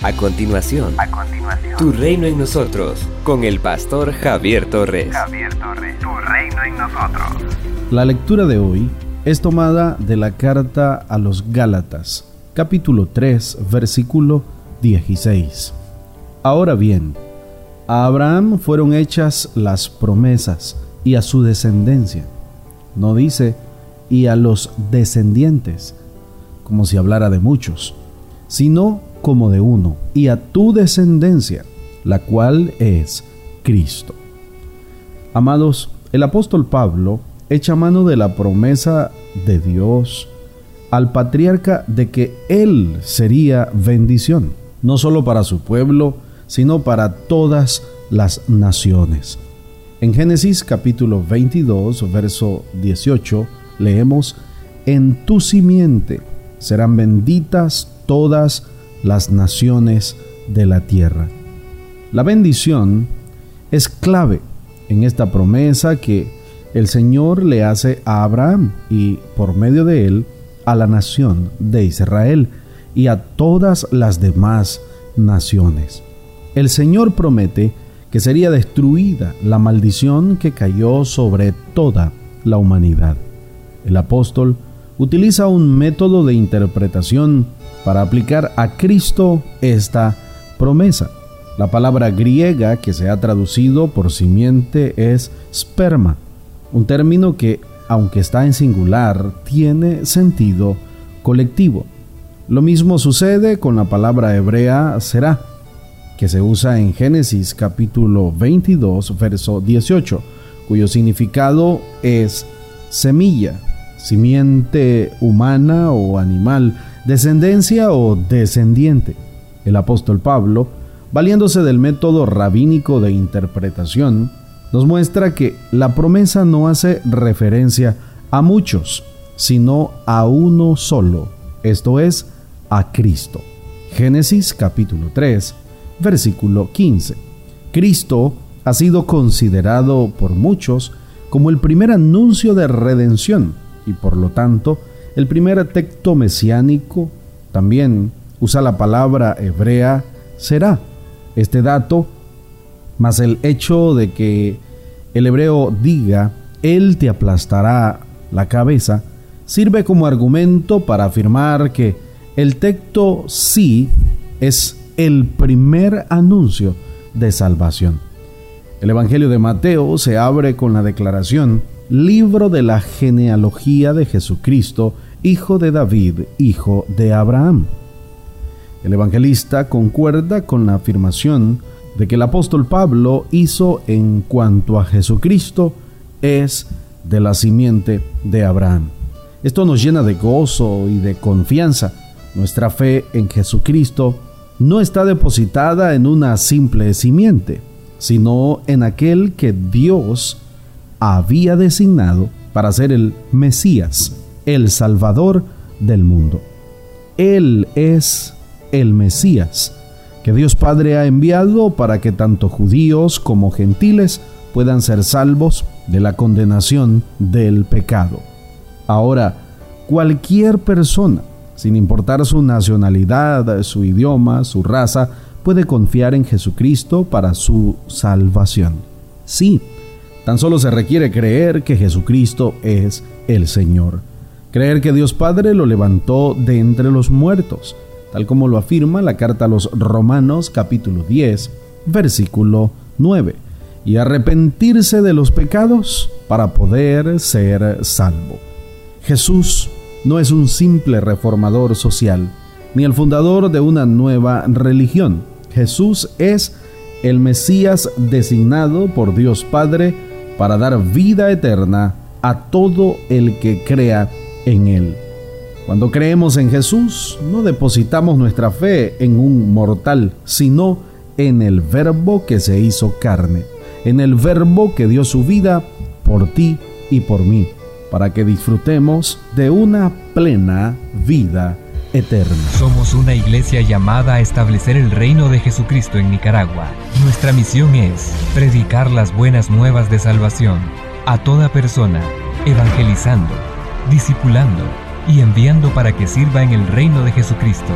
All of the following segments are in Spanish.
A continuación, A continuación, Tu Reino en Nosotros, con el pastor Javier Torres. Javier Torres, tu reino en nosotros. La lectura de hoy es tomada de la carta a los Gálatas, capítulo 3, versículo 16. Ahora bien, a Abraham fueron hechas las promesas y a su descendencia. No dice y a los descendientes, como si hablara de muchos, sino como de uno, y a tu descendencia, la cual es Cristo. Amados, el apóstol Pablo echa mano de la promesa de Dios al patriarca de que él sería bendición, no solo para su pueblo, sino para todas las naciones. En Génesis capítulo 22, verso 18, leemos, En tu simiente serán benditas todas las naciones de la tierra. La bendición es clave en esta promesa que el Señor le hace a Abraham y por medio de él a la nación de Israel y a todas las demás naciones. El Señor promete que sería destruida la maldición que cayó sobre toda la humanidad. El apóstol utiliza un método de interpretación para aplicar a Cristo esta promesa. La palabra griega que se ha traducido por simiente es sperma, un término que, aunque está en singular, tiene sentido colectivo. Lo mismo sucede con la palabra hebrea será, que se usa en Génesis capítulo 22, verso 18, cuyo significado es semilla, simiente humana o animal, descendencia o descendiente. El apóstol Pablo, valiéndose del método rabínico de interpretación, nos muestra que la promesa no hace referencia a muchos, sino a uno solo, esto es, a Cristo. Génesis capítulo 3, versículo 15. Cristo ha sido considerado por muchos como el primer anuncio de redención y por lo tanto el primer texto mesiánico también usa la palabra hebrea será. Este dato, más el hecho de que el hebreo diga, Él te aplastará la cabeza, sirve como argumento para afirmar que el texto sí es el primer anuncio de salvación. El Evangelio de Mateo se abre con la declaración, libro de la genealogía de Jesucristo, hijo de David, hijo de Abraham. El evangelista concuerda con la afirmación de que el apóstol Pablo hizo en cuanto a Jesucristo es de la simiente de Abraham. Esto nos llena de gozo y de confianza. Nuestra fe en Jesucristo no está depositada en una simple simiente, sino en aquel que Dios había designado para ser el Mesías, el Salvador del mundo. Él es el Mesías, que Dios Padre ha enviado para que tanto judíos como gentiles puedan ser salvos de la condenación del pecado. Ahora, cualquier persona, sin importar su nacionalidad, su idioma, su raza, puede confiar en Jesucristo para su salvación. Sí, tan solo se requiere creer que Jesucristo es el Señor. Creer que Dios Padre lo levantó de entre los muertos, tal como lo afirma la carta a los Romanos capítulo 10, versículo 9, y arrepentirse de los pecados para poder ser salvo. Jesús no es un simple reformador social, ni el fundador de una nueva religión. Jesús es el Mesías designado por Dios Padre para dar vida eterna a todo el que crea en Él. Cuando creemos en Jesús, no depositamos nuestra fe en un mortal, sino en el Verbo que se hizo carne, en el Verbo que dio su vida por ti y por mí, para que disfrutemos de una plena vida eterna. Somos una iglesia llamada a establecer el reino de Jesucristo en Nicaragua. Nuestra misión es predicar las buenas nuevas de salvación a toda persona, evangelizando, discipulando y enviando para que sirva en el reino de Jesucristo.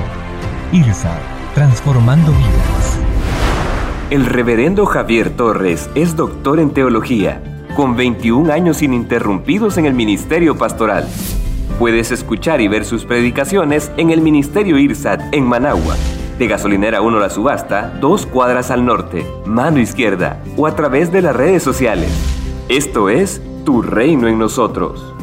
IRSA, transformando vidas. El reverendo Javier Torres es doctor en teología, con 21 años ininterrumpidos en el ministerio pastoral. Puedes escuchar y ver sus predicaciones en el Ministerio IRSAT en Managua, de Gasolinera 1 La Subasta, dos cuadras al norte, mano izquierda, o a través de las redes sociales. Esto es Tu Reino en Nosotros.